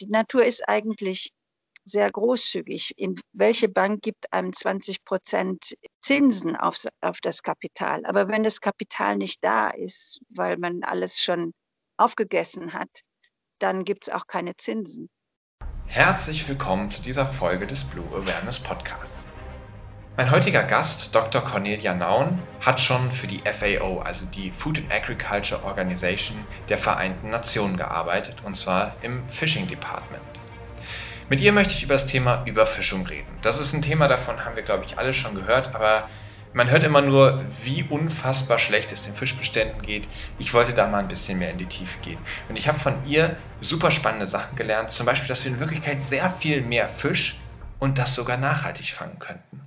die Natur ist eigentlich sehr großzügig. In welche Bank gibt einem 20 Prozent Zinsen auf, auf das Kapital? Aber wenn das Kapital nicht da ist, weil man alles schon aufgegessen hat, dann gibt es auch keine Zinsen. Herzlich willkommen zu dieser Folge des Blue Awareness Podcasts. Mein heutiger Gast, Dr. Cornelia Naun, hat schon für die FAO, also die Food and Agriculture Organization der Vereinten Nationen gearbeitet, und zwar im Fishing Department. Mit ihr möchte ich über das Thema Überfischung reden. Das ist ein Thema, davon haben wir, glaube ich, alle schon gehört, aber man hört immer nur, wie unfassbar schlecht es den Fischbeständen geht. Ich wollte da mal ein bisschen mehr in die Tiefe gehen. Und ich habe von ihr super spannende Sachen gelernt. Zum Beispiel, dass wir in Wirklichkeit sehr viel mehr Fisch und das sogar nachhaltig fangen könnten.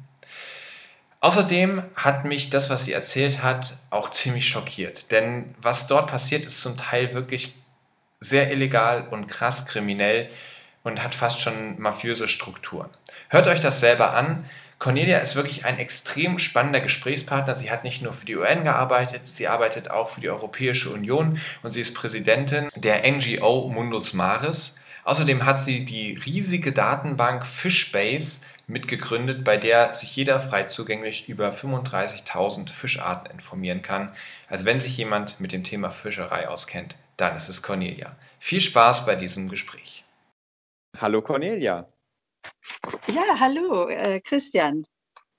Außerdem hat mich das, was sie erzählt hat, auch ziemlich schockiert. Denn was dort passiert, ist zum Teil wirklich sehr illegal und krass kriminell und hat fast schon mafiöse Strukturen. Hört euch das selber an. Cornelia ist wirklich ein extrem spannender Gesprächspartner. Sie hat nicht nur für die UN gearbeitet, sie arbeitet auch für die Europäische Union und sie ist Präsidentin der NGO Mundus Maris. Außerdem hat sie die riesige Datenbank Fishbase mitgegründet, bei der sich jeder frei zugänglich über 35.000 Fischarten informieren kann. Also wenn sich jemand mit dem Thema Fischerei auskennt, dann ist es Cornelia. Viel Spaß bei diesem Gespräch. Hallo Cornelia. Ja, hallo äh, Christian.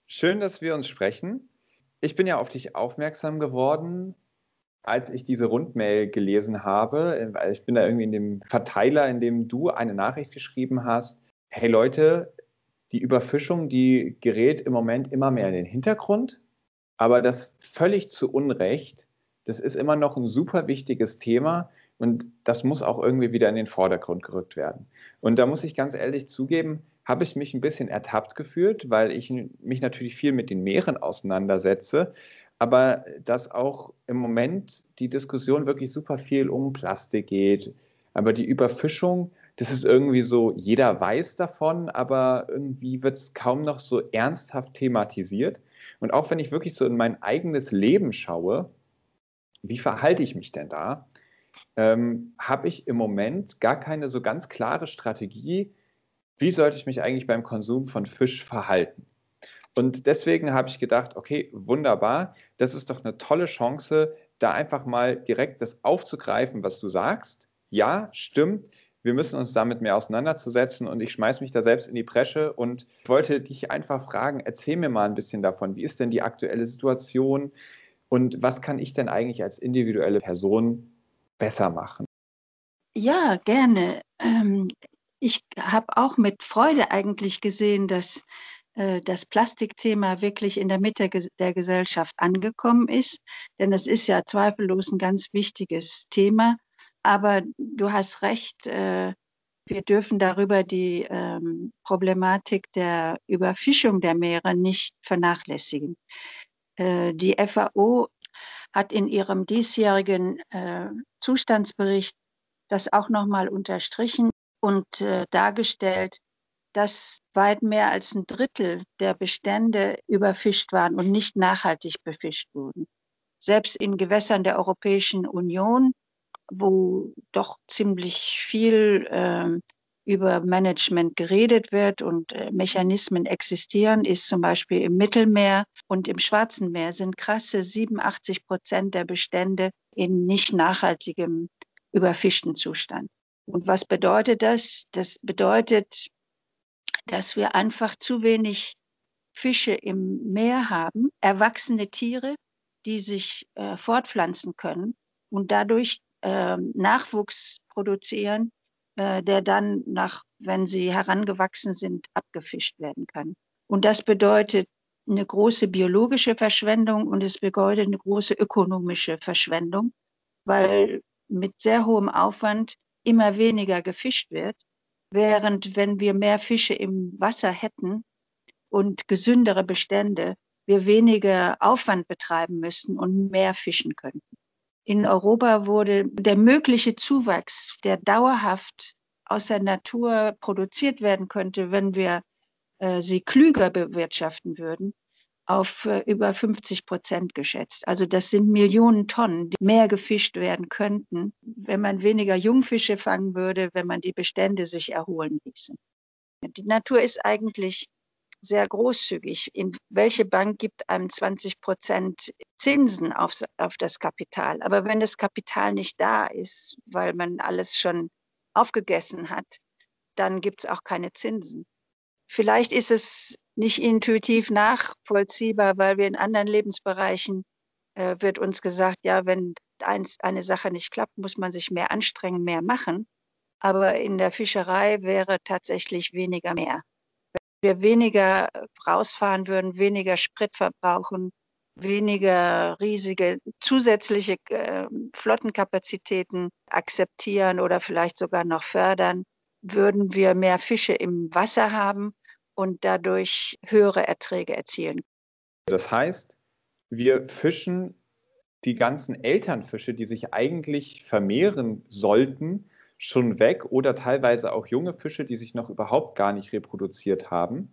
Schön, dass wir uns sprechen. Ich bin ja auf dich aufmerksam geworden, als ich diese Rundmail gelesen habe. Ich bin da irgendwie in dem Verteiler, in dem du eine Nachricht geschrieben hast. Hey Leute, die Überfischung, die gerät im Moment immer mehr in den Hintergrund, aber das völlig zu Unrecht. Das ist immer noch ein super wichtiges Thema. Und das muss auch irgendwie wieder in den Vordergrund gerückt werden. Und da muss ich ganz ehrlich zugeben, habe ich mich ein bisschen ertappt gefühlt, weil ich mich natürlich viel mit den Meeren auseinandersetze, aber dass auch im Moment die Diskussion wirklich super viel um Plastik geht. Aber die Überfischung, das ist irgendwie so, jeder weiß davon, aber irgendwie wird es kaum noch so ernsthaft thematisiert. Und auch wenn ich wirklich so in mein eigenes Leben schaue, wie verhalte ich mich denn da? ähm, habe ich im Moment gar keine so ganz klare Strategie, wie sollte ich mich eigentlich beim Konsum von Fisch verhalten. Und deswegen habe ich gedacht, okay, wunderbar, das ist doch eine tolle Chance, da einfach mal direkt das aufzugreifen, was du sagst. Ja, stimmt, wir müssen uns damit mehr auseinanderzusetzen und ich schmeiße mich da selbst in die Bresche und wollte dich einfach fragen, erzähl mir mal ein bisschen davon, wie ist denn die aktuelle Situation und was kann ich denn eigentlich als individuelle Person besser machen? Ja, gerne. Ähm, ich habe auch mit Freude eigentlich gesehen, dass äh, das Plastikthema wirklich in der Mitte der Gesellschaft angekommen ist. Denn es ist ja zweifellos ein ganz wichtiges Thema. Aber du hast recht, äh, wir dürfen darüber die ähm, Problematik der Überfischung der Meere nicht vernachlässigen. Äh, die FAO hat in ihrem diesjährigen äh, Zustandsbericht das auch nochmal unterstrichen und dargestellt, dass weit mehr als ein Drittel der Bestände überfischt waren und nicht nachhaltig befischt wurden. Selbst in Gewässern der Europäischen Union, wo doch ziemlich viel äh, über Management geredet wird und äh, Mechanismen existieren, ist zum Beispiel im Mittelmeer und im Schwarzen Meer sind krasse 87 Prozent der Bestände in nicht nachhaltigem, überfischten Zustand. Und was bedeutet das? Das bedeutet, dass wir einfach zu wenig Fische im Meer haben, erwachsene Tiere, die sich äh, fortpflanzen können und dadurch Nachwuchs produzieren, äh, der dann nach, wenn sie herangewachsen sind, abgefischt werden kann. Und das bedeutet eine große biologische Verschwendung und es bedeutet eine große ökonomische Verschwendung, weil mit sehr hohem Aufwand immer weniger gefischt wird, während wenn wir mehr Fische im Wasser hätten und gesündere Bestände, wir weniger Aufwand betreiben müssten und mehr fischen könnten in Europa wurde der mögliche Zuwachs, der dauerhaft aus der Natur produziert werden könnte, wenn wir äh, sie klüger bewirtschaften würden, auf äh, über 50 Prozent geschätzt. Also das sind Millionen Tonnen, die mehr gefischt werden könnten, wenn man weniger Jungfische fangen würde, wenn man die Bestände sich erholen ließe. Die Natur ist eigentlich sehr großzügig. In welche Bank gibt einem 20 Prozent Zinsen auf, auf das Kapital? Aber wenn das Kapital nicht da ist, weil man alles schon aufgegessen hat, dann gibt es auch keine Zinsen. Vielleicht ist es nicht intuitiv nachvollziehbar, weil wir in anderen Lebensbereichen äh, wird uns gesagt, ja, wenn ein, eine Sache nicht klappt, muss man sich mehr anstrengen, mehr machen. Aber in der Fischerei wäre tatsächlich weniger mehr. Wir weniger rausfahren würden, weniger Sprit verbrauchen, weniger riesige zusätzliche äh, Flottenkapazitäten akzeptieren oder vielleicht sogar noch fördern, würden wir mehr Fische im Wasser haben und dadurch höhere Erträge erzielen. Das heißt, wir fischen die ganzen Elternfische, die sich eigentlich vermehren sollten, schon weg oder teilweise auch junge Fische, die sich noch überhaupt gar nicht reproduziert haben.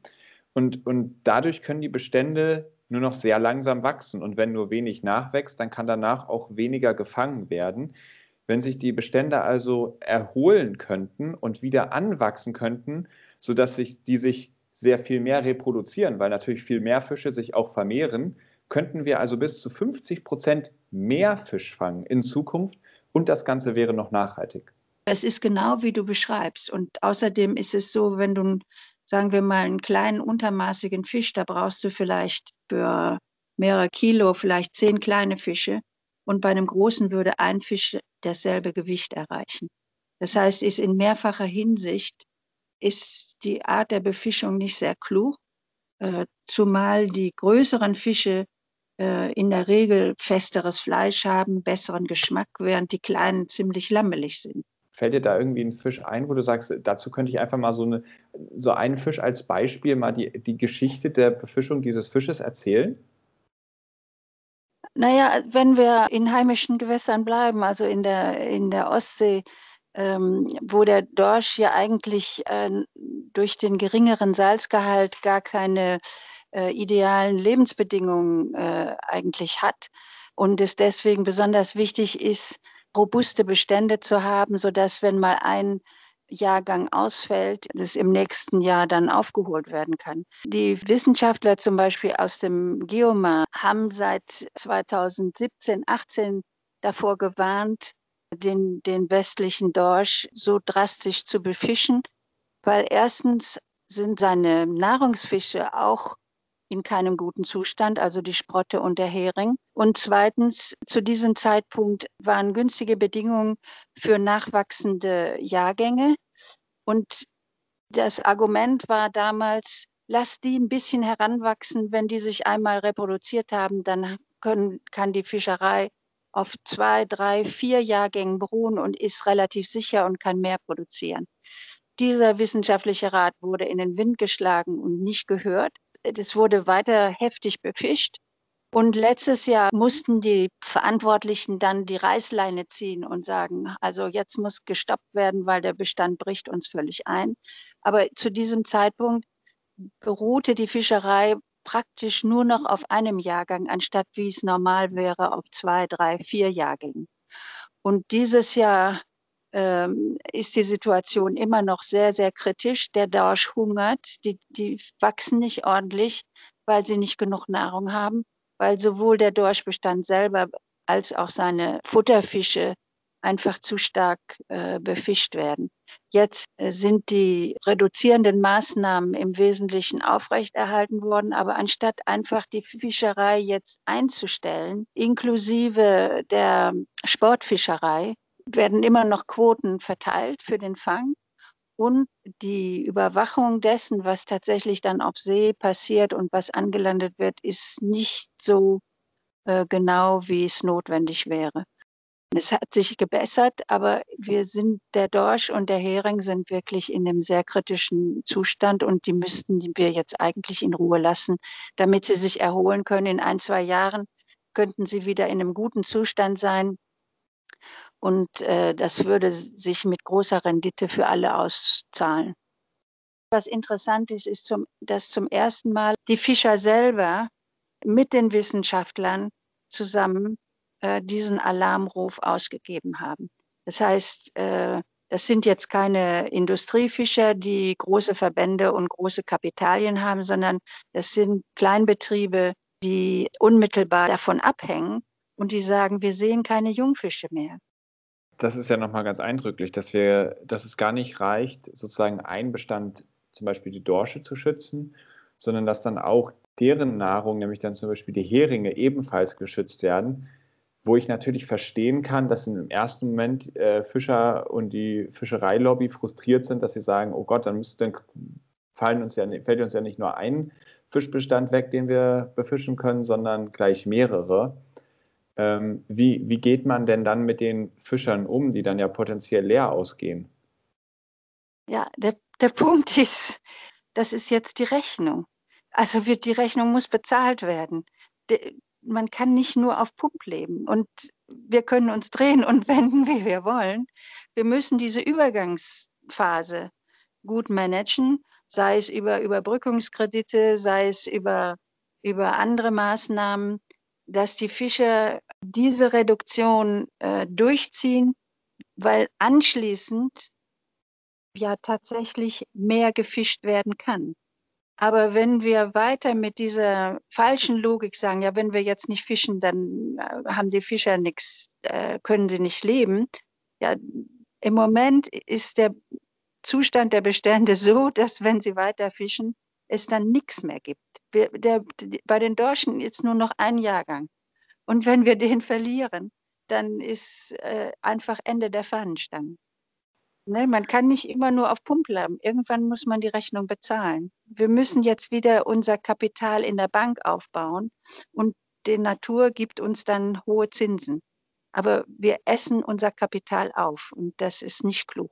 Und, und dadurch können die Bestände nur noch sehr langsam wachsen. Und wenn nur wenig nachwächst, dann kann danach auch weniger gefangen werden. Wenn sich die Bestände also erholen könnten und wieder anwachsen könnten, sodass sich die sich sehr viel mehr reproduzieren, weil natürlich viel mehr Fische sich auch vermehren, könnten wir also bis zu 50 Prozent mehr Fisch fangen in Zukunft und das Ganze wäre noch nachhaltig. Es ist genau wie du beschreibst. Und außerdem ist es so, wenn du, sagen wir mal, einen kleinen untermaßigen Fisch, da brauchst du vielleicht für mehrere Kilo vielleicht zehn kleine Fische. Und bei einem großen würde ein Fisch dasselbe Gewicht erreichen. Das heißt, ist in mehrfacher Hinsicht ist die Art der Befischung nicht sehr klug, äh, zumal die größeren Fische äh, in der Regel festeres Fleisch haben, besseren Geschmack, während die kleinen ziemlich lammelig sind. Fällt dir da irgendwie ein Fisch ein, wo du sagst, dazu könnte ich einfach mal so, eine, so einen Fisch als Beispiel mal die, die Geschichte der Befischung dieses Fisches erzählen? Naja, wenn wir in heimischen Gewässern bleiben, also in der, in der Ostsee, ähm, wo der Dorsch ja eigentlich äh, durch den geringeren Salzgehalt gar keine äh, idealen Lebensbedingungen äh, eigentlich hat und es deswegen besonders wichtig ist, robuste Bestände zu haben, sodass wenn mal ein Jahrgang ausfällt, das im nächsten Jahr dann aufgeholt werden kann. Die Wissenschaftler zum Beispiel aus dem Geomar haben seit 2017, 18 davor gewarnt, den, den westlichen Dorsch so drastisch zu befischen, weil erstens sind seine Nahrungsfische auch in keinem guten Zustand, also die Sprotte und der Hering. Und zweitens, zu diesem Zeitpunkt waren günstige Bedingungen für nachwachsende Jahrgänge. Und das Argument war damals, lass die ein bisschen heranwachsen. Wenn die sich einmal reproduziert haben, dann können, kann die Fischerei auf zwei, drei, vier Jahrgängen beruhen und ist relativ sicher und kann mehr produzieren. Dieser wissenschaftliche Rat wurde in den Wind geschlagen und nicht gehört. Es wurde weiter heftig befischt. Und letztes Jahr mussten die Verantwortlichen dann die Reißleine ziehen und sagen, also jetzt muss gestoppt werden, weil der Bestand bricht uns völlig ein. Aber zu diesem Zeitpunkt beruhte die Fischerei praktisch nur noch auf einem Jahrgang, anstatt wie es normal wäre, auf zwei, drei, vier Jahrgängen. Und dieses Jahr ähm, ist die Situation immer noch sehr, sehr kritisch. Der Dorsch hungert, die, die wachsen nicht ordentlich, weil sie nicht genug Nahrung haben, weil sowohl der Dorschbestand selber als auch seine Futterfische einfach zu stark äh, befischt werden. Jetzt äh, sind die reduzierenden Maßnahmen im Wesentlichen aufrechterhalten worden, aber anstatt einfach die Fischerei jetzt einzustellen, inklusive der Sportfischerei, werden immer noch Quoten verteilt für den Fang. Und die Überwachung dessen, was tatsächlich dann auf See passiert und was angelandet wird, ist nicht so äh, genau, wie es notwendig wäre. Es hat sich gebessert, aber wir sind, der Dorsch und der Hering sind wirklich in einem sehr kritischen Zustand und die müssten wir jetzt eigentlich in Ruhe lassen, damit sie sich erholen können. In ein, zwei Jahren könnten sie wieder in einem guten Zustand sein. Und äh, das würde sich mit großer Rendite für alle auszahlen. Was interessant ist, ist, zum, dass zum ersten Mal die Fischer selber mit den Wissenschaftlern zusammen äh, diesen Alarmruf ausgegeben haben. Das heißt, äh, das sind jetzt keine Industriefischer, die große Verbände und große Kapitalien haben, sondern das sind Kleinbetriebe, die unmittelbar davon abhängen und die sagen, wir sehen keine Jungfische mehr. Das ist ja nochmal ganz eindrücklich, dass wir, dass es gar nicht reicht, sozusagen einen Bestand, zum Beispiel die Dorsche zu schützen, sondern dass dann auch deren Nahrung, nämlich dann zum Beispiel die Heringe, ebenfalls geschützt werden. Wo ich natürlich verstehen kann, dass im ersten Moment äh, Fischer und die Fischereilobby frustriert sind, dass sie sagen, oh Gott, dann, müsste, dann fallen uns ja, fällt uns ja nicht nur ein Fischbestand weg, den wir befischen können, sondern gleich mehrere. Ähm, wie, wie geht man denn dann mit den Fischern um, die dann ja potenziell leer ausgehen? Ja, der, der Punkt ist, das ist jetzt die Rechnung. Also wird die Rechnung muss bezahlt werden. De, man kann nicht nur auf Pump leben und wir können uns drehen und wenden, wie wir wollen. Wir müssen diese Übergangsphase gut managen, sei es über Überbrückungskredite, sei es über, über andere Maßnahmen, dass die Fischer diese Reduktion äh, durchziehen, weil anschließend ja tatsächlich mehr gefischt werden kann. Aber wenn wir weiter mit dieser falschen Logik sagen, ja, wenn wir jetzt nicht fischen, dann äh, haben die Fischer nichts, äh, können sie nicht leben. Ja, im Moment ist der Zustand der Bestände so, dass wenn sie weiter fischen, es dann nichts mehr gibt. Wir, der, bei den Dorschen ist nur noch ein Jahrgang. Und wenn wir den verlieren, dann ist äh, einfach Ende der Fahnenstange. Ne, man kann nicht immer nur auf Pump bleiben. Irgendwann muss man die Rechnung bezahlen. Wir müssen jetzt wieder unser Kapital in der Bank aufbauen und die Natur gibt uns dann hohe Zinsen. Aber wir essen unser Kapital auf und das ist nicht klug.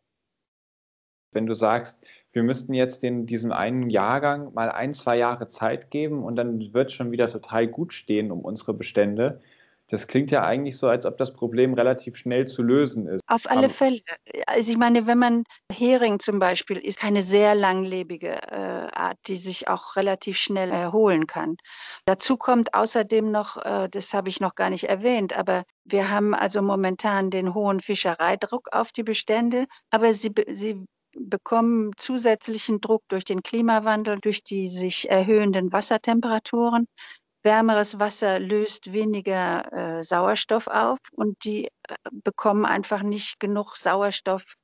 Wenn du sagst, wir müssten jetzt den, diesem einen Jahrgang mal ein, zwei Jahre Zeit geben und dann wird es schon wieder total gut stehen um unsere Bestände, das klingt ja eigentlich so, als ob das Problem relativ schnell zu lösen ist. Auf alle Fälle. Also ich meine, wenn man Hering zum Beispiel ist keine sehr langlebige äh, Art, die sich auch relativ schnell erholen kann. Dazu kommt außerdem noch, äh, das habe ich noch gar nicht erwähnt, aber wir haben also momentan den hohen Fischereidruck auf die Bestände, aber sie, sie bekommen zusätzlichen Druck durch den Klimawandel, durch die sich erhöhenden Wassertemperaturen. Wärmeres Wasser löst weniger äh, Sauerstoff auf und die äh, bekommen einfach nicht genug Sauerstoff,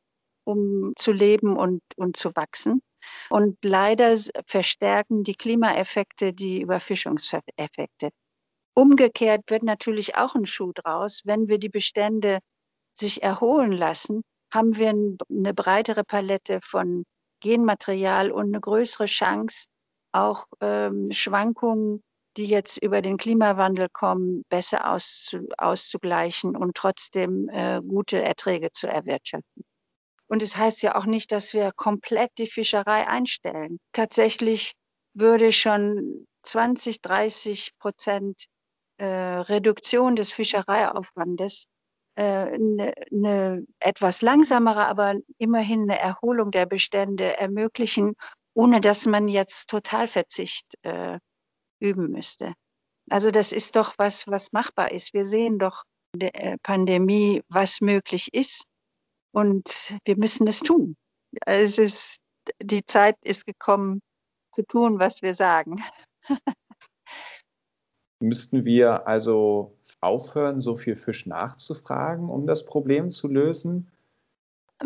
um zu leben und, und zu wachsen. Und leider verstärken die Klimaeffekte die Überfischungseffekte. Umgekehrt wird natürlich auch ein Schuh draus, wenn wir die Bestände sich erholen lassen, haben wir eine breitere Palette von Genmaterial und eine größere Chance, auch ähm, Schwankungen die jetzt über den Klimawandel kommen, besser auszu, auszugleichen und trotzdem äh, gute Erträge zu erwirtschaften. Und es das heißt ja auch nicht, dass wir komplett die Fischerei einstellen. Tatsächlich würde schon 20, 30 Prozent äh, Reduktion des Fischereiaufwandes eine, äh, eine etwas langsamere, aber immerhin eine Erholung der Bestände ermöglichen, ohne dass man jetzt Totalverzicht äh, üben müsste. Also das ist doch was, was machbar ist. Wir sehen doch der äh, Pandemie, was möglich ist und wir müssen es tun. Es ist, die Zeit ist gekommen, zu tun, was wir sagen. Müssten wir also aufhören, so viel Fisch nachzufragen, um das Problem zu lösen?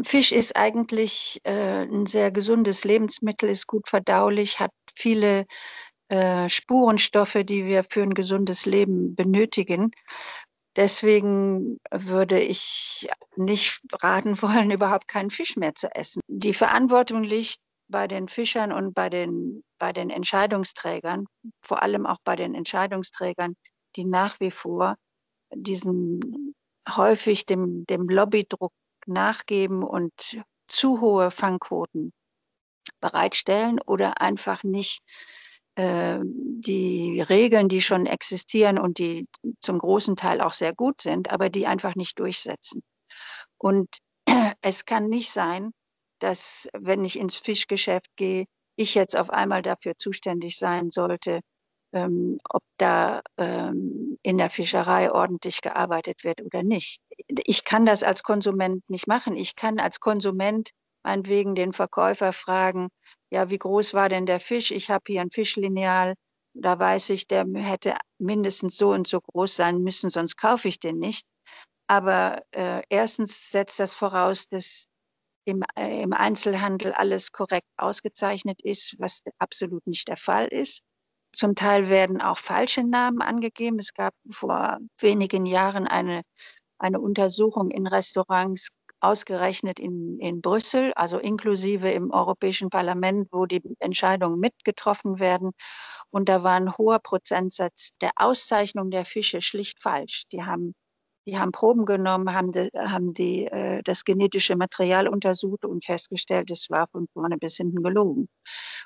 Fisch ist eigentlich äh, ein sehr gesundes Lebensmittel, ist gut verdaulich, hat viele äh, Spurenstoffe, die wir für ein gesundes Leben benötigen. Deswegen würde ich nicht raten wollen, überhaupt keinen Fisch mehr zu essen. Die Verantwortung liegt bei den Fischern und bei den, bei den Entscheidungsträgern, vor allem auch bei den Entscheidungsträgern, die nach wie vor diesen häufig dem, dem Lobbydruck nachgeben und zu hohe Fangquoten bereitstellen oder einfach nicht äh, die Regeln, die schon existieren und die zum großen Teil auch sehr gut sind, aber die einfach nicht durchsetzen. Und es kann nicht sein, dass wenn ich ins Fischgeschäft gehe, ich jetzt auf einmal dafür zuständig sein sollte, ähm, ob da ähm, in der Fischerei ordentlich gearbeitet wird oder nicht. Ich kann das als Konsument nicht machen. Ich kann als Konsument meinetwegen den Verkäufer fragen, ja, wie groß war denn der Fisch? Ich habe hier ein Fischlineal, da weiß ich, der hätte mindestens so und so groß sein müssen, sonst kaufe ich den nicht. Aber äh, erstens setzt das voraus, dass im, äh, im Einzelhandel alles korrekt ausgezeichnet ist, was absolut nicht der Fall ist. Zum Teil werden auch falsche Namen angegeben. Es gab vor wenigen Jahren eine, eine Untersuchung in Restaurants, ausgerechnet in, in Brüssel, also inklusive im Europäischen Parlament, wo die Entscheidungen mitgetroffen werden. Und da war ein hoher Prozentsatz der Auszeichnung der Fische schlicht falsch. Die haben die haben Proben genommen, haben, de, haben die, äh, das genetische Material untersucht und festgestellt, es war von vorne bis hinten gelogen.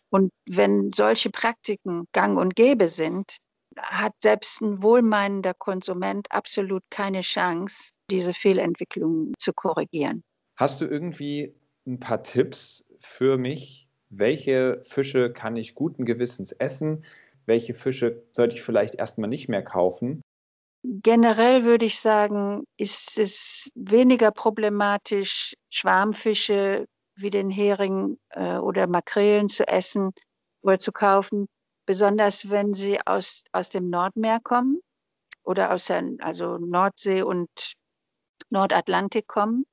Und wenn solche Praktiken gang und gäbe sind, hat selbst ein wohlmeinender Konsument absolut keine Chance, diese Fehlentwicklung zu korrigieren. Hast du irgendwie ein paar Tipps für mich? Welche Fische kann ich guten Gewissens essen? Welche Fische sollte ich vielleicht erstmal nicht mehr kaufen? Generell würde ich sagen, ist es weniger problematisch, Schwarmfische wie den Hering äh, oder Makrelen zu essen oder zu kaufen, besonders wenn sie aus, aus dem Nordmeer kommen oder aus der also Nordsee und Nordatlantik kommen,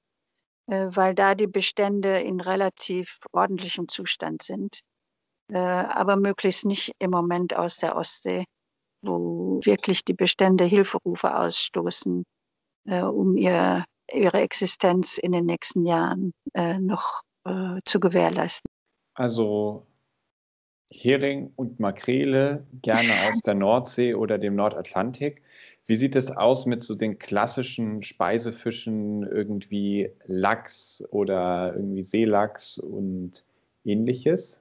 äh, weil da die Bestände in relativ ordentlichem Zustand sind, äh, aber möglichst nicht im Moment aus der Ostsee wo wirklich die Bestände Hilferufe ausstoßen, äh, um ihr, ihre Existenz in den nächsten Jahren äh, noch äh, zu gewährleisten. Also Hering und Makrele gerne aus der Nordsee oder dem Nordatlantik. Wie sieht es aus mit so den klassischen Speisefischen, irgendwie Lachs oder irgendwie Seelachs und ähnliches?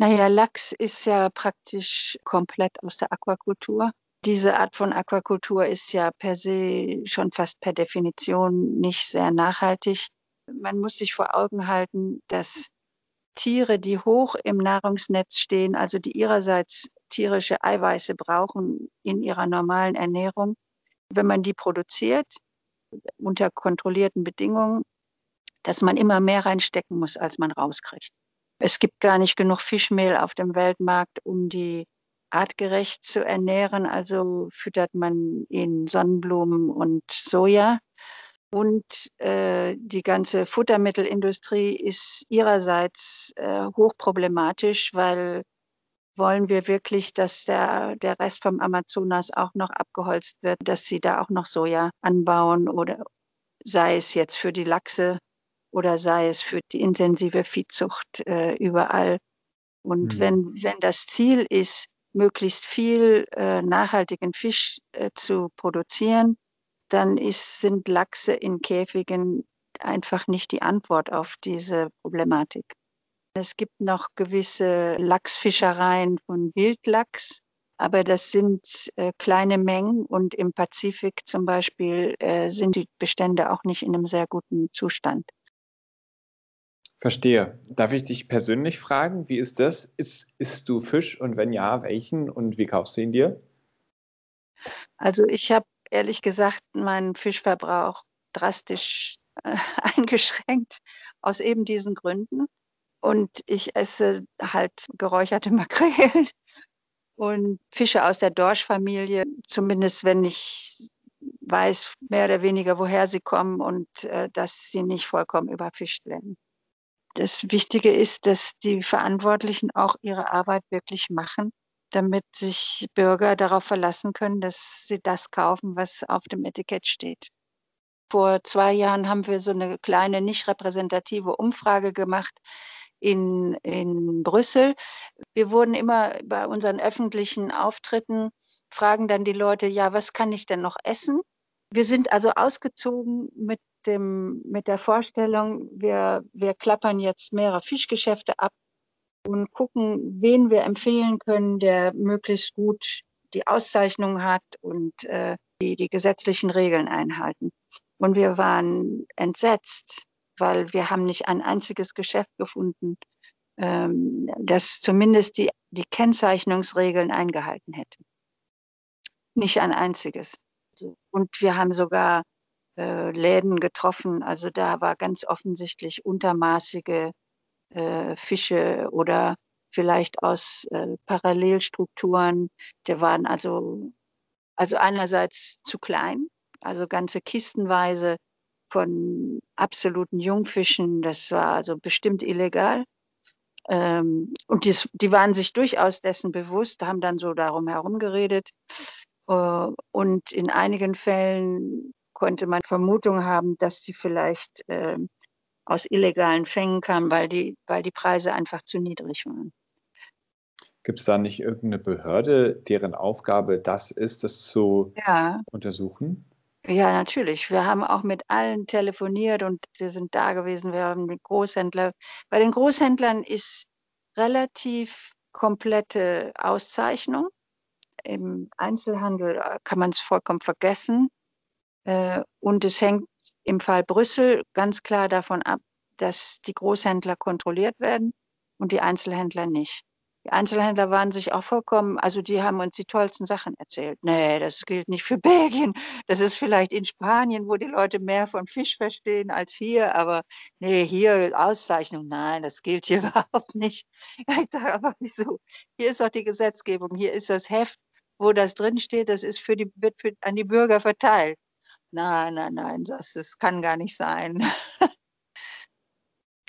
Naja, Lachs ist ja praktisch komplett aus der Aquakultur. Diese Art von Aquakultur ist ja per se schon fast per Definition nicht sehr nachhaltig. Man muss sich vor Augen halten, dass Tiere, die hoch im Nahrungsnetz stehen, also die ihrerseits tierische Eiweiße brauchen in ihrer normalen Ernährung, wenn man die produziert unter kontrollierten Bedingungen, dass man immer mehr reinstecken muss, als man rauskriegt. Es gibt gar nicht genug Fischmehl auf dem Weltmarkt, um die artgerecht zu ernähren. Also füttert man ihnen Sonnenblumen und Soja. Und äh, die ganze Futtermittelindustrie ist ihrerseits äh, hochproblematisch, weil wollen wir wirklich, dass der, der Rest vom Amazonas auch noch abgeholzt wird, dass sie da auch noch Soja anbauen oder sei es jetzt für die Lachse oder sei es für die intensive Viehzucht äh, überall. Und mhm. wenn, wenn das Ziel ist, möglichst viel äh, nachhaltigen Fisch äh, zu produzieren, dann ist, sind Lachse in Käfigen einfach nicht die Antwort auf diese Problematik. Es gibt noch gewisse Lachsfischereien von Wildlachs, aber das sind äh, kleine Mengen und im Pazifik zum Beispiel äh, sind die Bestände auch nicht in einem sehr guten Zustand. Verstehe. Darf ich dich persönlich fragen, wie ist das? Ist, isst du Fisch und wenn ja, welchen und wie kaufst du ihn dir? Also ich habe ehrlich gesagt meinen Fischverbrauch drastisch äh, eingeschränkt aus eben diesen Gründen. Und ich esse halt geräucherte Makrelen und Fische aus der Dorschfamilie, zumindest wenn ich weiß mehr oder weniger, woher sie kommen und äh, dass sie nicht vollkommen überfischt werden das Wichtige ist, dass die Verantwortlichen auch ihre Arbeit wirklich machen, damit sich Bürger darauf verlassen können, dass sie das kaufen, was auf dem Etikett steht. Vor zwei Jahren haben wir so eine kleine, nicht repräsentative Umfrage gemacht in, in Brüssel. Wir wurden immer bei unseren öffentlichen Auftritten, fragen dann die Leute, ja, was kann ich denn noch essen? Wir sind also ausgezogen mit dem, mit der Vorstellung, wir, wir klappern jetzt mehrere Fischgeschäfte ab und gucken, wen wir empfehlen können, der möglichst gut die Auszeichnung hat und äh, die, die gesetzlichen Regeln einhalten. Und wir waren entsetzt, weil wir haben nicht ein einziges Geschäft gefunden, ähm, dass zumindest die, die Kennzeichnungsregeln eingehalten hätten. Nicht ein einziges. Und wir haben sogar äh, Läden getroffen. Also da war ganz offensichtlich untermaßige äh, Fische oder vielleicht aus äh, Parallelstrukturen. Der waren also, also einerseits zu klein, also ganze Kistenweise von absoluten Jungfischen. Das war also bestimmt illegal. Ähm, und dies, die waren sich durchaus dessen bewusst, haben dann so darum herumgeredet. Äh, und in einigen Fällen konnte man Vermutung haben, dass sie vielleicht äh, aus illegalen Fängen kamen, weil die, weil die Preise einfach zu niedrig waren. Gibt es da nicht irgendeine Behörde, deren Aufgabe das ist, das zu ja. untersuchen? Ja, natürlich. Wir haben auch mit allen telefoniert und wir sind da gewesen. Wir haben mit Großhändler. Bei den Großhändlern ist relativ komplette Auszeichnung. Im Einzelhandel äh, kann man es vollkommen vergessen. Äh, und es hängt im Fall Brüssel ganz klar davon ab, dass die Großhändler kontrolliert werden und die Einzelhändler nicht. Die Einzelhändler waren sich auch vollkommen, also die haben uns die tollsten Sachen erzählt. Nee, das gilt nicht für Belgien. Das ist vielleicht in Spanien, wo die Leute mehr von Fisch verstehen als hier. Aber nee, hier Auszeichnung, nein, das gilt hier überhaupt nicht. Ich sage aber wieso? Hier ist doch die Gesetzgebung, hier ist das Heft, wo das drinsteht, das ist für die, wird für, an die Bürger verteilt. Nein, nein, nein, das, das kann gar nicht sein.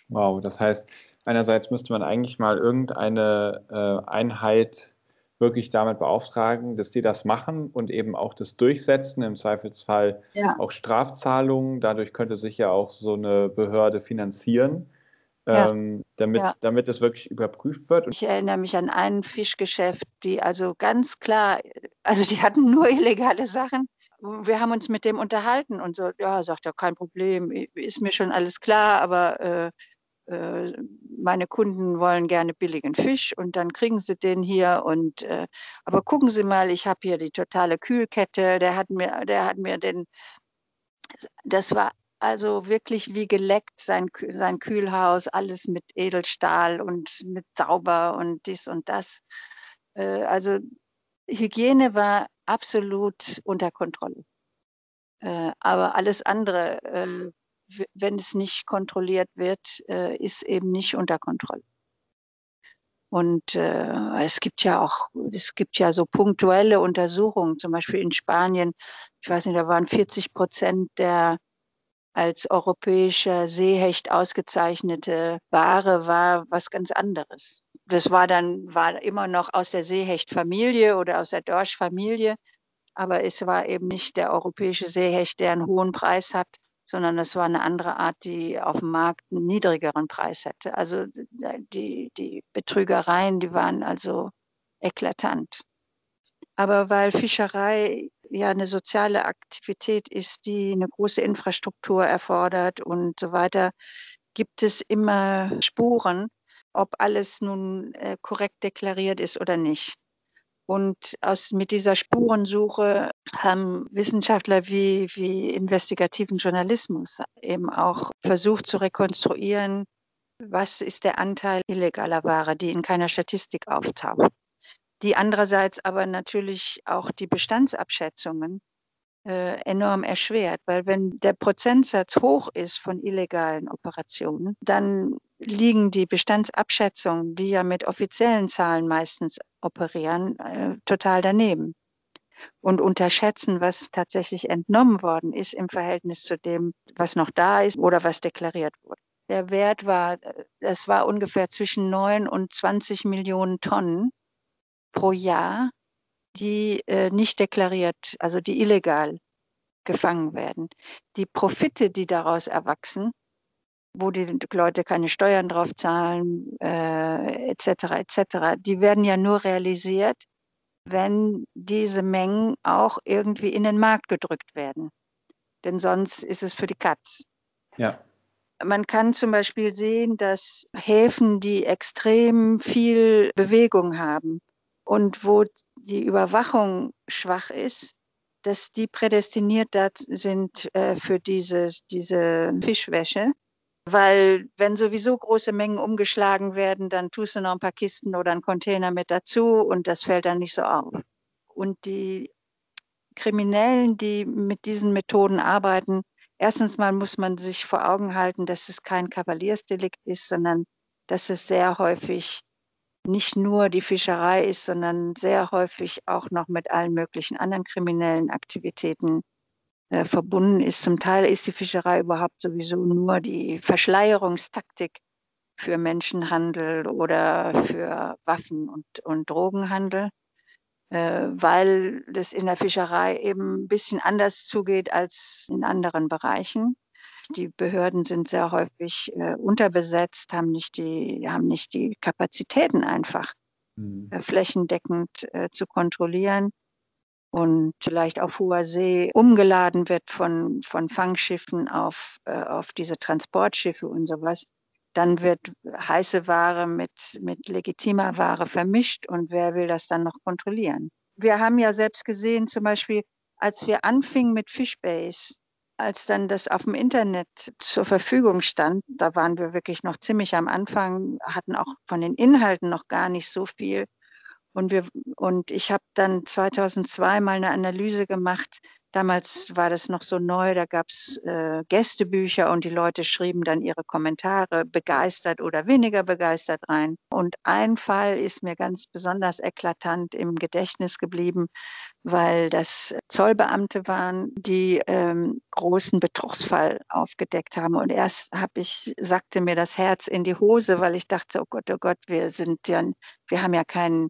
wow, das heißt, einerseits müsste man eigentlich mal irgendeine äh, Einheit wirklich damit beauftragen, dass die das machen und eben auch das durchsetzen, im Zweifelsfall ja. auch Strafzahlungen. Dadurch könnte sich ja auch so eine Behörde finanzieren, ja. ähm, damit, ja. damit es wirklich überprüft wird. Ich erinnere mich an ein Fischgeschäft, die also ganz klar, also die hatten nur illegale Sachen wir haben uns mit dem unterhalten und so, ja, sagt er, kein Problem, ist mir schon alles klar, aber äh, äh, meine Kunden wollen gerne billigen Fisch und dann kriegen sie den hier und äh, aber gucken Sie mal, ich habe hier die totale Kühlkette, der hat mir, der hat mir den, das war also wirklich wie geleckt, sein, sein Kühlhaus, alles mit Edelstahl und mit sauber und dies und das. Äh, also Hygiene war absolut unter Kontrolle. Äh, aber alles andere, äh, wenn es nicht kontrolliert wird, äh, ist eben nicht unter Kontrolle. Und äh, es gibt ja auch, es gibt ja so punktuelle Untersuchungen, zum Beispiel in Spanien, ich weiß nicht, da waren 40 Prozent der als europäischer Seehecht ausgezeichnete Ware war was ganz anderes das war dann war immer noch aus der Seehechtfamilie oder aus der Dorschfamilie, aber es war eben nicht der europäische Seehecht, der einen hohen Preis hat, sondern es war eine andere Art, die auf dem Markt einen niedrigeren Preis hätte. Also die, die Betrügereien, die waren also eklatant. Aber weil Fischerei ja eine soziale Aktivität ist, die eine große Infrastruktur erfordert und so weiter, gibt es immer Spuren, ob alles nun äh, korrekt deklariert ist oder nicht. Und aus, mit dieser Spurensuche haben Wissenschaftler wie, wie investigativen Journalismus eben auch versucht zu rekonstruieren, was ist der Anteil illegaler Ware, die in keiner Statistik auftaucht. Die andererseits aber natürlich auch die Bestandsabschätzungen äh, enorm erschwert, weil wenn der Prozentsatz hoch ist von illegalen Operationen, dann liegen die Bestandsabschätzungen, die ja mit offiziellen Zahlen meistens operieren, äh, total daneben und unterschätzen, was tatsächlich entnommen worden ist im Verhältnis zu dem, was noch da ist oder was deklariert wurde. Der Wert war, es war ungefähr zwischen 9 und 20 Millionen Tonnen pro Jahr die äh, nicht deklariert, also die illegal gefangen werden. Die Profite, die daraus erwachsen, wo die Leute keine Steuern drauf zahlen, äh, etc., etc., die werden ja nur realisiert, wenn diese Mengen auch irgendwie in den Markt gedrückt werden. Denn sonst ist es für die Katz. Ja. Man kann zum Beispiel sehen, dass Häfen, die extrem viel Bewegung haben und wo die Überwachung schwach ist, dass die prädestiniert sind äh, für dieses, diese Fischwäsche, Weil wenn sowieso große Mengen umgeschlagen werden, dann tust du noch ein paar Kisten oder einen Container mit dazu und das fällt dann nicht so auf. Und die Kriminellen, die mit diesen Methoden arbeiten, erstens mal muss man sich vor Augen halten, dass es kein Kavaliersdelikt ist, sondern dass es sehr häufig nicht nur die Fischerei ist, sondern sehr häufig auch noch mit allen möglichen anderen kriminellen Aktivitäten äh, verbunden ist. Zum Teil ist die Fischerei überhaupt sowieso nur die Verschleierungstaktik für Menschenhandel oder für Waffen- und, und Drogenhandel, äh, weil das in der Fischerei eben ein bisschen anders zugeht als in anderen Bereichen. Die Behörden sind sehr häufig äh, unterbesetzt, haben nicht die, haben nicht die Kapazitäten einfach mhm. äh, flächendeckend äh, zu kontrollieren und vielleicht auf hoher See umgeladen wird von, von Fangschiffen auf, äh, auf diese Transportschiffe und sowas, dann wird heiße Ware mit, mit legitimer Ware vermischt und wer will das dann noch kontrollieren? Wir haben ja selbst gesehen, zum Beispiel, als wir anfingen mit Fishbase, als dann das auf dem Internet zur Verfügung stand, da waren wir wirklich noch ziemlich am Anfang, hatten auch von den Inhalten noch gar nicht so viel. Und, wir, und ich habe dann 2002 mal eine Analyse gemacht. Damals war das noch so neu, da gab es äh, Gästebücher und die Leute schrieben dann ihre Kommentare begeistert oder weniger begeistert rein. Und ein Fall ist mir ganz besonders eklatant im Gedächtnis geblieben, weil das Zollbeamte waren, die ähm, großen Betrugsfall aufgedeckt haben. Und erst habe ich, sagte mir das Herz in die Hose, weil ich dachte, oh Gott, oh Gott, wir sind ja, wir haben ja keinen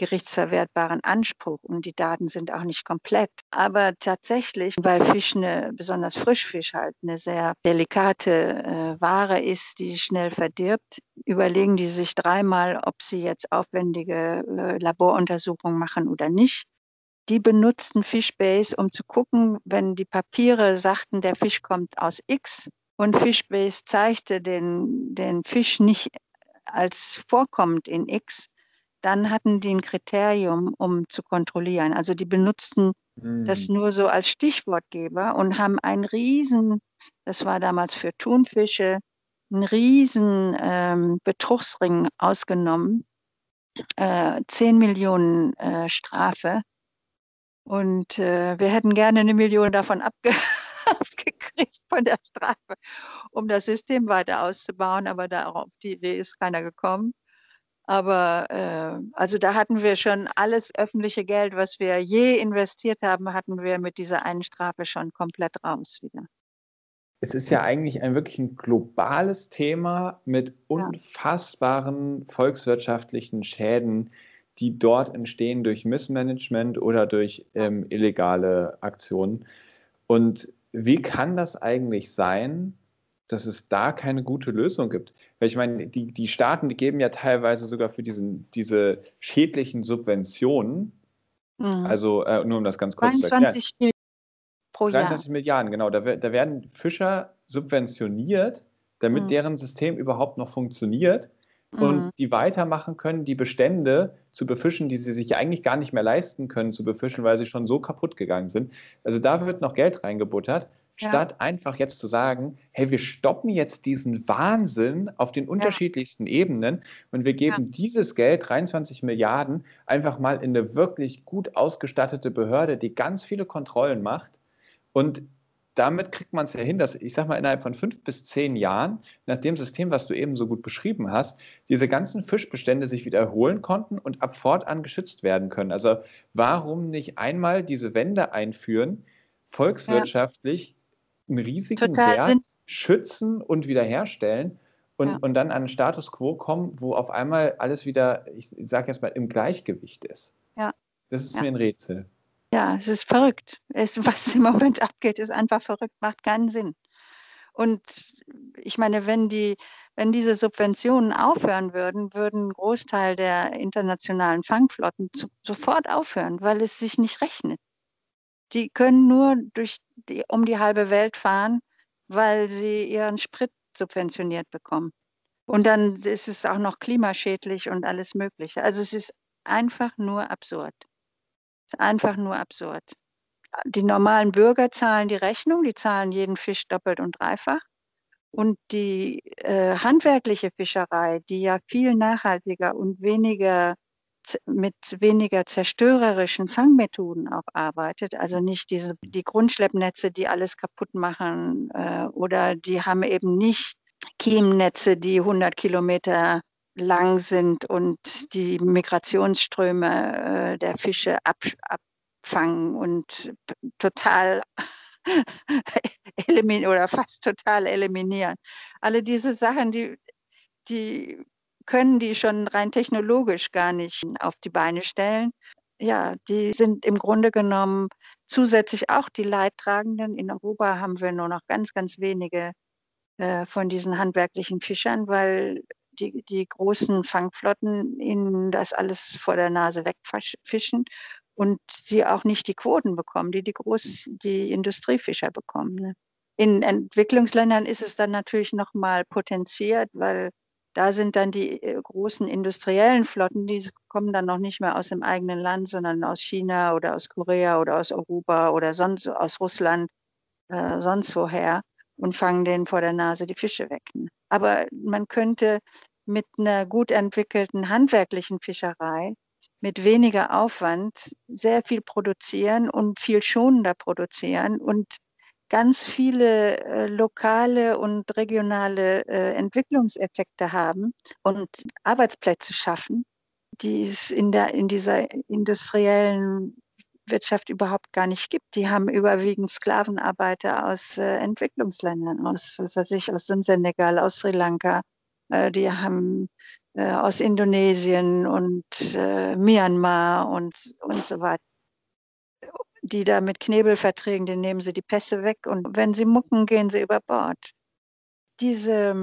gerichtsverwertbaren Anspruch und die Daten sind auch nicht komplett. Aber tatsächlich, weil Fisch eine, besonders Frischfisch halt, eine sehr delikate äh, Ware ist, die schnell verdirbt, überlegen die sich dreimal, ob sie jetzt aufwendige äh, Laboruntersuchungen machen oder nicht die benutzten Fishbase, um zu gucken, wenn die Papiere sagten, der Fisch kommt aus X und Fishbase zeigte den, den Fisch nicht als vorkommend in X, dann hatten die ein Kriterium, um zu kontrollieren. Also die benutzten mhm. das nur so als Stichwortgeber und haben einen riesen, das war damals für Thunfische, einen riesen ähm, Betrugsring ausgenommen, äh, 10 Millionen äh, Strafe und äh, wir hätten gerne eine Million davon abge abgekriegt von der Strafe, um das System weiter auszubauen. Aber darauf die Idee ist keiner gekommen. Aber äh, also da hatten wir schon alles öffentliche Geld, was wir je investiert haben, hatten wir mit dieser einen Strafe schon komplett raus wieder. Es ist ja eigentlich ein wirklich ein globales Thema mit unfassbaren volkswirtschaftlichen Schäden, die dort entstehen durch Missmanagement oder durch ähm, illegale Aktionen. Und wie kann das eigentlich sein, dass es da keine gute Lösung gibt? Weil ich meine, die, die Staaten, die geben ja teilweise sogar für diesen, diese schädlichen Subventionen, mhm. also äh, nur um das ganz kurz 22 zu erklären. Pro Jahr. 23 Milliarden, genau. Da, da werden Fischer subventioniert, damit mhm. deren System überhaupt noch funktioniert und mhm. die weitermachen können, die Bestände zu befischen, die sie sich eigentlich gar nicht mehr leisten können zu befischen, weil sie schon so kaputt gegangen sind. Also da wird noch Geld reingebuttert, ja. statt einfach jetzt zu sagen, hey, wir stoppen jetzt diesen Wahnsinn auf den unterschiedlichsten ja. Ebenen und wir geben ja. dieses Geld, 23 Milliarden, einfach mal in eine wirklich gut ausgestattete Behörde, die ganz viele Kontrollen macht. Und damit kriegt man es ja hin, dass ich sage mal innerhalb von fünf bis zehn Jahren, nach dem System, was du eben so gut beschrieben hast, diese ganzen Fischbestände sich wieder erholen konnten und ab fortan geschützt werden können. Also warum nicht einmal diese Wende einführen, volkswirtschaftlich ja. Einen riesigen Total Wert Sinn. schützen und wiederherstellen und, ja. und dann an einen Status quo kommen, wo auf einmal alles wieder, ich sage jetzt mal, im Gleichgewicht ist. Ja. Das ist ja. mir ein Rätsel. Ja, es ist verrückt. Es, was im Moment abgeht, ist einfach verrückt, macht keinen Sinn. Und ich meine, wenn die, wenn diese Subventionen aufhören würden, würden ein Großteil der internationalen Fangflotten zu, sofort aufhören, weil es sich nicht rechnet. Die können nur durch die, um die halbe Welt fahren, weil sie ihren Sprit subventioniert bekommen. Und dann ist es auch noch klimaschädlich und alles Mögliche. Also es ist einfach nur absurd ist einfach nur absurd. Die normalen Bürger zahlen die Rechnung, die zahlen jeden Fisch doppelt und dreifach. Und die äh, handwerkliche Fischerei, die ja viel nachhaltiger und weniger mit weniger zerstörerischen Fangmethoden auch arbeitet, also nicht diese die Grundschleppnetze, die alles kaputt machen, äh, oder die haben eben nicht Kiemnetze, die 100 Kilometer lang sind und die Migrationsströme äh, der Fische ab, abfangen und total eliminieren oder fast total eliminieren. Alle diese Sachen, die, die können die schon rein technologisch gar nicht auf die Beine stellen. Ja, die sind im Grunde genommen zusätzlich auch die Leidtragenden. In Europa haben wir nur noch ganz, ganz wenige äh, von diesen handwerklichen Fischern, weil die, die großen Fangflotten ihnen das alles vor der Nase wegfischen und sie auch nicht die Quoten bekommen, die die, Groß, die Industriefischer bekommen. Ne? In Entwicklungsländern ist es dann natürlich noch mal potenziert, weil da sind dann die äh, großen industriellen Flotten, die kommen dann noch nicht mehr aus dem eigenen Land, sondern aus China oder aus Korea oder aus Europa oder sonst aus Russland, äh, sonst woher und fangen denen vor der Nase die Fische weg. Ne? Aber man könnte mit einer gut entwickelten handwerklichen Fischerei mit weniger Aufwand sehr viel produzieren und viel schonender produzieren und ganz viele äh, lokale und regionale äh, Entwicklungseffekte haben und Arbeitsplätze schaffen, die es in, der, in dieser industriellen Wirtschaft überhaupt gar nicht gibt. Die haben überwiegend Sklavenarbeiter aus äh, Entwicklungsländern, aus, was weiß ich, aus Senegal, aus Sri Lanka. Äh, die haben äh, aus Indonesien und äh, Myanmar und, und so weiter die da mit Knebelverträgen, denen nehmen sie die Pässe weg und wenn sie mucken, gehen sie über Bord. Diese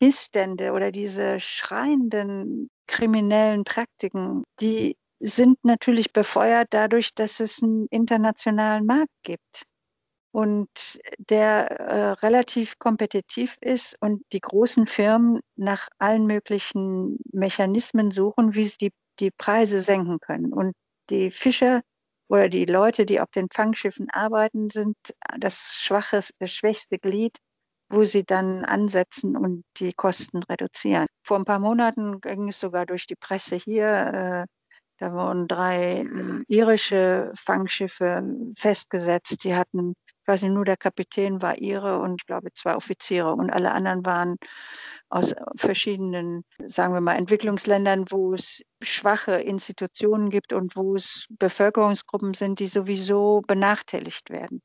Missstände oder diese schreienden kriminellen Praktiken, die sind natürlich befeuert dadurch, dass es einen internationalen Markt gibt und der äh, relativ kompetitiv ist und die großen Firmen nach allen möglichen Mechanismen suchen, wie sie die, die Preise senken können. Und die Fischer oder die Leute, die auf den Fangschiffen arbeiten, sind das schwache, das schwächste Glied, wo sie dann ansetzen und die Kosten reduzieren. Vor ein paar Monaten ging es sogar durch die Presse hier. Äh, da wurden drei äh, irische Fangschiffe festgesetzt. Die hatten quasi nur der Kapitän war ihre und ich glaube zwei Offiziere und alle anderen waren aus verschiedenen, sagen wir mal, Entwicklungsländern, wo es schwache Institutionen gibt und wo es Bevölkerungsgruppen sind, die sowieso benachteiligt werden.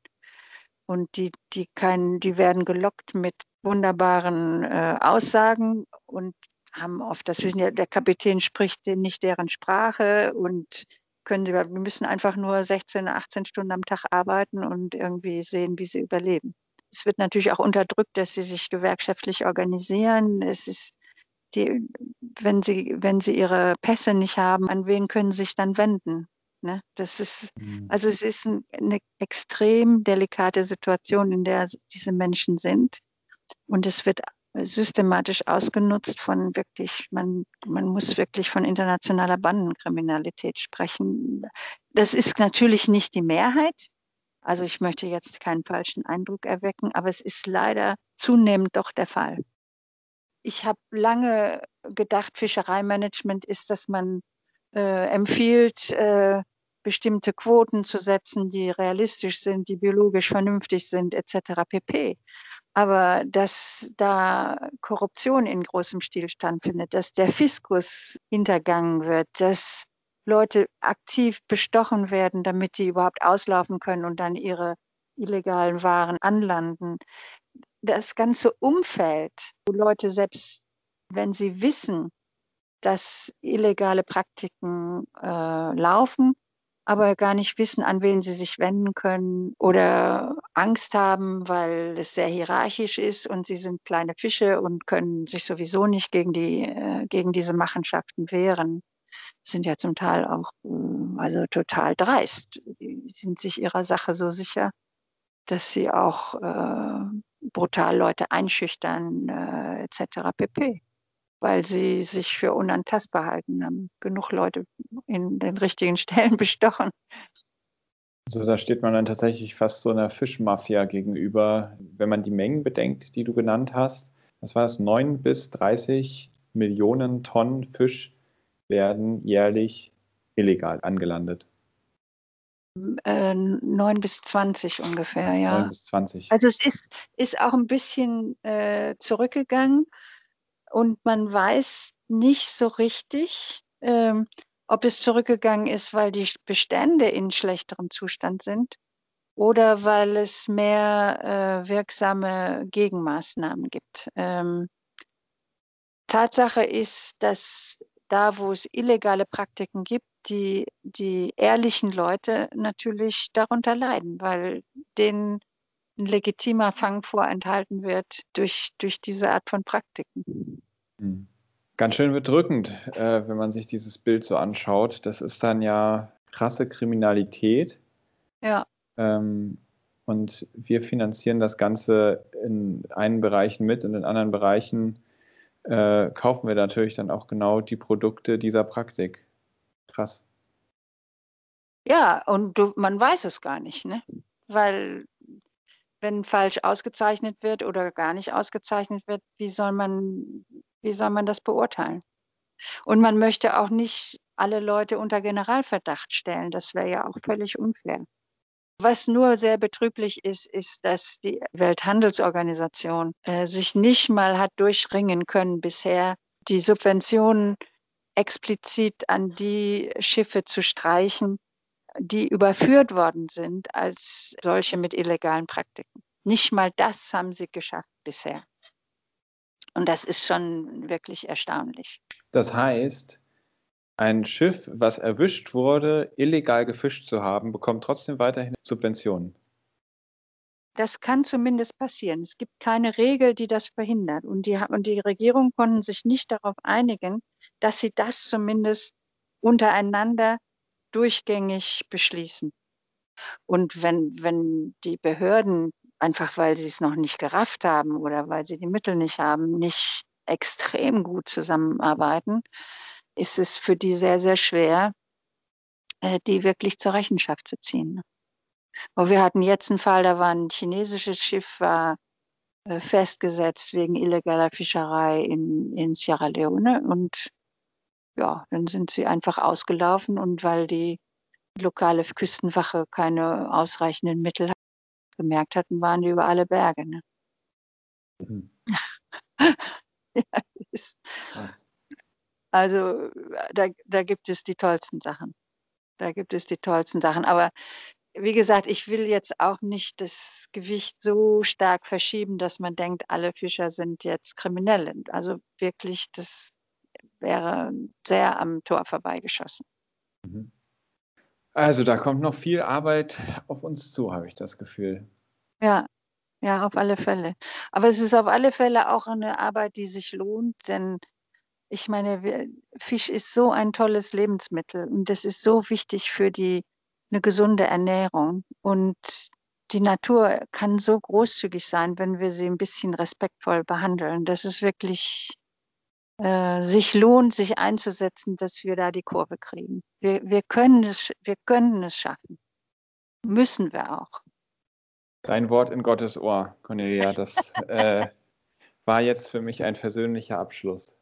Und die, die, kein, die werden gelockt mit wunderbaren äh, Aussagen und haben oft, das wissen der Kapitän spricht nicht deren Sprache und können sie, wir müssen einfach nur 16, 18 Stunden am Tag arbeiten und irgendwie sehen, wie sie überleben. Es wird natürlich auch unterdrückt, dass sie sich gewerkschaftlich organisieren. Es ist die, wenn sie, wenn sie ihre Pässe nicht haben, an wen können sie sich dann wenden? Ne? Das ist, mhm. also es ist ein, eine extrem delikate Situation, in der diese Menschen sind. Und es wird systematisch ausgenutzt von wirklich, man, man muss wirklich von internationaler Bandenkriminalität sprechen. Das ist natürlich nicht die Mehrheit. Also ich möchte jetzt keinen falschen Eindruck erwecken, aber es ist leider zunehmend doch der Fall. Ich habe lange gedacht, Fischereimanagement ist, dass man äh, empfiehlt, äh, bestimmte Quoten zu setzen, die realistisch sind, die biologisch vernünftig sind, etc. pp. Aber dass da Korruption in großem Stil stattfindet, dass der Fiskus hintergangen wird, dass Leute aktiv bestochen werden, damit die überhaupt auslaufen können und dann ihre illegalen Waren anlanden. Das ganze Umfeld, wo Leute selbst, wenn sie wissen, dass illegale Praktiken äh, laufen, aber gar nicht wissen, an wen sie sich wenden können oder Angst haben, weil es sehr hierarchisch ist und sie sind kleine Fische und können sich sowieso nicht gegen, die, äh, gegen diese Machenschaften wehren. Sind ja zum Teil auch äh, also total dreist. Die sind sich ihrer Sache so sicher, dass sie auch äh, brutal Leute einschüchtern äh, etc. pp weil sie sich für unantastbar halten, haben genug Leute in den richtigen Stellen bestochen. Also da steht man dann tatsächlich fast so einer Fischmafia gegenüber, wenn man die Mengen bedenkt, die du genannt hast. Was war das? 9 bis 30 Millionen Tonnen Fisch werden jährlich illegal angelandet. Äh, 9 bis 20 ungefähr, ja. 9 bis 20. Also es ist, ist auch ein bisschen äh, zurückgegangen und man weiß nicht so richtig, ähm, ob es zurückgegangen ist, weil die Bestände in schlechterem Zustand sind oder weil es mehr äh, wirksame Gegenmaßnahmen gibt. Ähm, Tatsache ist, dass da, wo es illegale Praktiken gibt, die, die ehrlichen Leute natürlich darunter leiden, weil denen ein legitimer Fang vorenthalten wird durch, durch diese Art von Praktiken. Hm. Ganz schön bedrückend, äh, wenn man sich dieses Bild so anschaut. Das ist dann ja krasse Kriminalität. Ja. Ähm, und wir finanzieren das Ganze in einen Bereichen mit und in anderen Bereichen äh, kaufen wir natürlich dann auch genau die Produkte dieser Praktik. Krass. Ja, und du, man weiß es gar nicht, ne? Weil wenn falsch ausgezeichnet wird oder gar nicht ausgezeichnet wird, wie soll man, wie soll man das beurteilen? Und man möchte auch nicht alle Leute unter Generalverdacht stellen. Das wäre ja auch völlig unfair. Was nur sehr betrüblich ist, ist, dass die Welthandelsorganisation äh, sich nicht mal hat durchringen können, bisher die Subventionen explizit an die Schiffe zu streichen, die überführt worden sind als solche mit illegalen Praktiken. Nicht mal das haben sie geschafft bisher. Und das ist schon wirklich erstaunlich. Das heißt, ein Schiff, was erwischt wurde, illegal gefischt zu haben, bekommt trotzdem weiterhin Subventionen. Das kann zumindest passieren. Es gibt keine Regel, die das verhindert. Und die, und die Regierung konnten sich nicht darauf einigen, dass sie das zumindest untereinander durchgängig beschließen. Und wenn, wenn die Behörden, einfach weil sie es noch nicht gerafft haben oder weil sie die Mittel nicht haben, nicht extrem gut zusammenarbeiten, ist es für die sehr, sehr schwer, äh, die wirklich zur Rechenschaft zu ziehen. Aber wir hatten jetzt einen Fall, da war ein chinesisches Schiff, war äh, festgesetzt wegen illegaler Fischerei in, in Sierra Leone und ja, dann sind sie einfach ausgelaufen und weil die lokale Küstenwache keine ausreichenden Mittel gemerkt hatten, waren die über alle Berge. Ne? Mhm. ja, ist, also da, da gibt es die tollsten Sachen. Da gibt es die tollsten Sachen. Aber wie gesagt, ich will jetzt auch nicht das Gewicht so stark verschieben, dass man denkt, alle Fischer sind jetzt Kriminelle. Also wirklich, das wäre sehr am Tor vorbeigeschossen. Mhm. Also da kommt noch viel Arbeit auf uns zu, habe ich das Gefühl. Ja, ja, auf alle Fälle. Aber es ist auf alle Fälle auch eine Arbeit, die sich lohnt, denn ich meine, Fisch ist so ein tolles Lebensmittel und das ist so wichtig für die eine gesunde Ernährung. Und die Natur kann so großzügig sein, wenn wir sie ein bisschen respektvoll behandeln. Das ist wirklich äh, sich lohnt, sich einzusetzen, dass wir da die Kurve kriegen. Wir, wir, können, es, wir können es schaffen. Müssen wir auch. Dein Wort in Gottes Ohr, Cornelia, das äh, war jetzt für mich ein persönlicher Abschluss.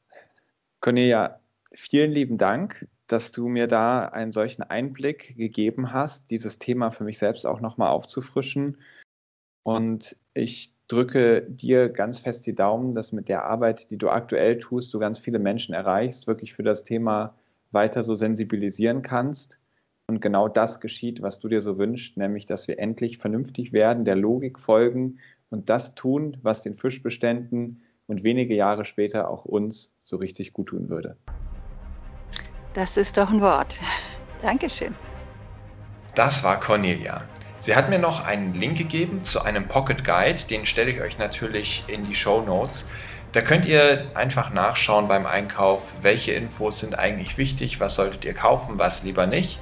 Cornelia, vielen lieben Dank dass du mir da einen solchen Einblick gegeben hast, dieses Thema für mich selbst auch nochmal aufzufrischen. Und ich drücke dir ganz fest die Daumen, dass mit der Arbeit, die du aktuell tust, du ganz viele Menschen erreichst, wirklich für das Thema weiter so sensibilisieren kannst. Und genau das geschieht, was du dir so wünschst, nämlich dass wir endlich vernünftig werden, der Logik folgen und das tun, was den Fischbeständen und wenige Jahre später auch uns so richtig gut tun würde. Das ist doch ein Wort. Dankeschön. Das war Cornelia. Sie hat mir noch einen Link gegeben zu einem Pocket Guide, den stelle ich euch natürlich in die Show Notes. Da könnt ihr einfach nachschauen beim Einkauf, welche Infos sind eigentlich wichtig, was solltet ihr kaufen, was lieber nicht.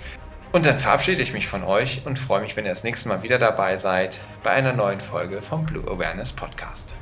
Und dann verabschiede ich mich von euch und freue mich, wenn ihr das nächste Mal wieder dabei seid bei einer neuen Folge vom Blue Awareness Podcast.